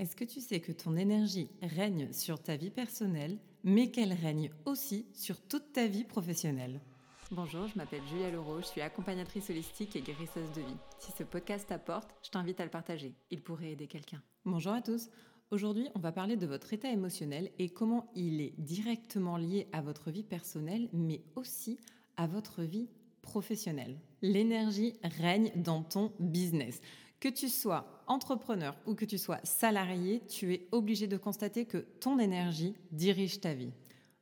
Est-ce que tu sais que ton énergie règne sur ta vie personnelle, mais qu'elle règne aussi sur toute ta vie professionnelle? Bonjour, je m'appelle Julia Leroux, je suis accompagnatrice holistique et guérisseuse de vie. Si ce podcast t'apporte, je t'invite à le partager. Il pourrait aider quelqu'un. Bonjour à tous. Aujourd'hui, on va parler de votre état émotionnel et comment il est directement lié à votre vie personnelle, mais aussi à votre vie professionnelle. L'énergie règne dans ton business. Que tu sois entrepreneur ou que tu sois salarié, tu es obligé de constater que ton énergie dirige ta vie.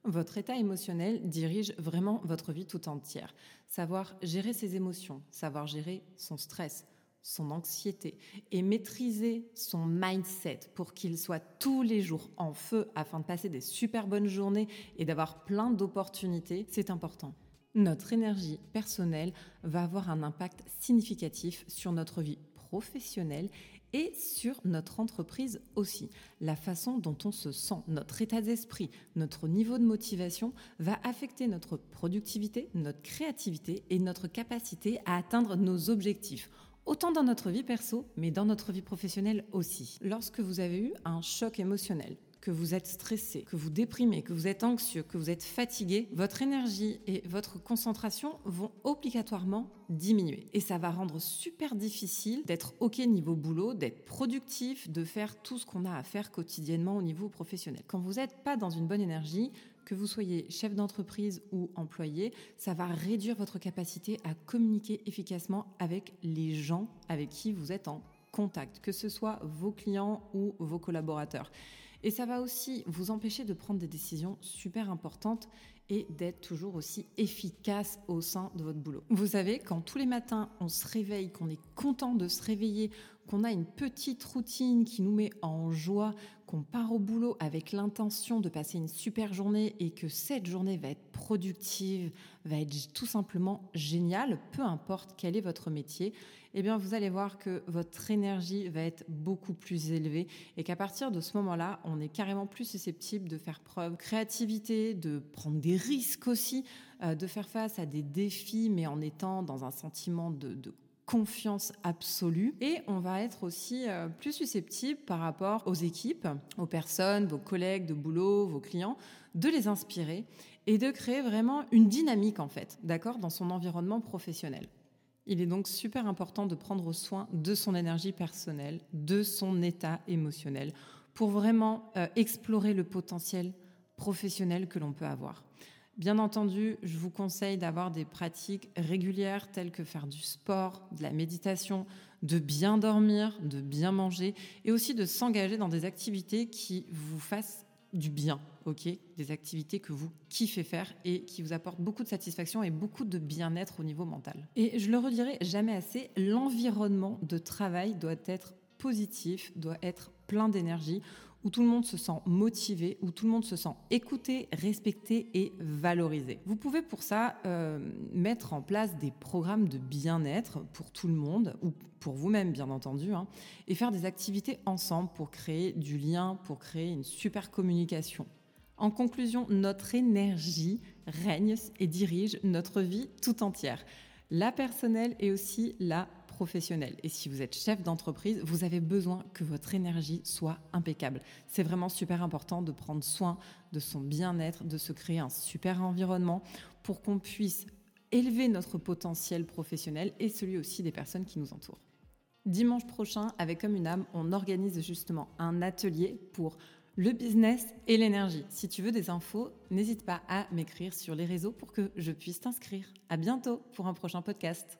Votre état émotionnel dirige vraiment votre vie tout entière. Savoir gérer ses émotions, savoir gérer son stress, son anxiété et maîtriser son mindset pour qu'il soit tous les jours en feu afin de passer des super bonnes journées et d'avoir plein d'opportunités, c'est important. Notre énergie personnelle va avoir un impact significatif sur notre vie professionnelle et sur notre entreprise aussi. La façon dont on se sent, notre état d'esprit, notre niveau de motivation va affecter notre productivité, notre créativité et notre capacité à atteindre nos objectifs autant dans notre vie perso, mais dans notre vie professionnelle aussi. Lorsque vous avez eu un choc émotionnel, que vous êtes stressé, que vous déprimez, que vous êtes anxieux, que vous êtes fatigué, votre énergie et votre concentration vont obligatoirement diminuer. Et ça va rendre super difficile d'être OK niveau boulot, d'être productif, de faire tout ce qu'on a à faire quotidiennement au niveau professionnel. Quand vous n'êtes pas dans une bonne énergie, que vous soyez chef d'entreprise ou employé, ça va réduire votre capacité à communiquer efficacement avec les gens avec qui vous êtes en contact, que ce soit vos clients ou vos collaborateurs. Et ça va aussi vous empêcher de prendre des décisions super importantes et d'être toujours aussi efficace au sein de votre boulot. Vous savez, quand tous les matins on se réveille, qu'on est content de se réveiller, qu'on a une petite routine qui nous met en joie, qu'on part au boulot avec l'intention de passer une super journée et que cette journée va être productive, va être tout simplement géniale, peu importe quel est votre métier, eh bien vous allez voir que votre énergie va être beaucoup plus élevée et qu'à partir de ce moment-là, on est carrément plus susceptible de faire preuve de créativité, de prendre des risques aussi, euh, de faire face à des défis mais en étant dans un sentiment de, de confiance absolue et on va être aussi euh, plus susceptible par rapport aux équipes, aux personnes, vos collègues de boulot, vos clients, de les inspirer et de créer vraiment une dynamique en fait, d'accord, dans son environnement professionnel. Il est donc super important de prendre soin de son énergie personnelle, de son état émotionnel pour vraiment euh, explorer le potentiel professionnel que l'on peut avoir. Bien entendu, je vous conseille d'avoir des pratiques régulières telles que faire du sport, de la méditation, de bien dormir, de bien manger et aussi de s'engager dans des activités qui vous fassent du bien, ok? Des activités que vous kiffez faire et qui vous apportent beaucoup de satisfaction et beaucoup de bien-être au niveau mental. Et je le redirai jamais assez, l'environnement de travail doit être positif, doit être plein d'énergie où tout le monde se sent motivé, où tout le monde se sent écouté, respecté et valorisé. Vous pouvez pour ça euh, mettre en place des programmes de bien-être pour tout le monde, ou pour vous-même bien entendu, hein, et faire des activités ensemble pour créer du lien, pour créer une super communication. En conclusion, notre énergie règne et dirige notre vie tout entière. La personnelle et aussi la Et si vous êtes chef d'entreprise, vous avez besoin que votre énergie soit impeccable. C'est vraiment super important de prendre soin de son bien-être, de se créer un super environnement pour qu'on puisse élever notre potentiel professionnel et celui aussi des personnes qui nous entourent. Dimanche prochain, avec Comme une âme, on organise justement un atelier pour le business et l'énergie. Si tu veux des infos, n'hésite pas à m'écrire sur les réseaux pour que je puisse t'inscrire. À bientôt pour un prochain podcast.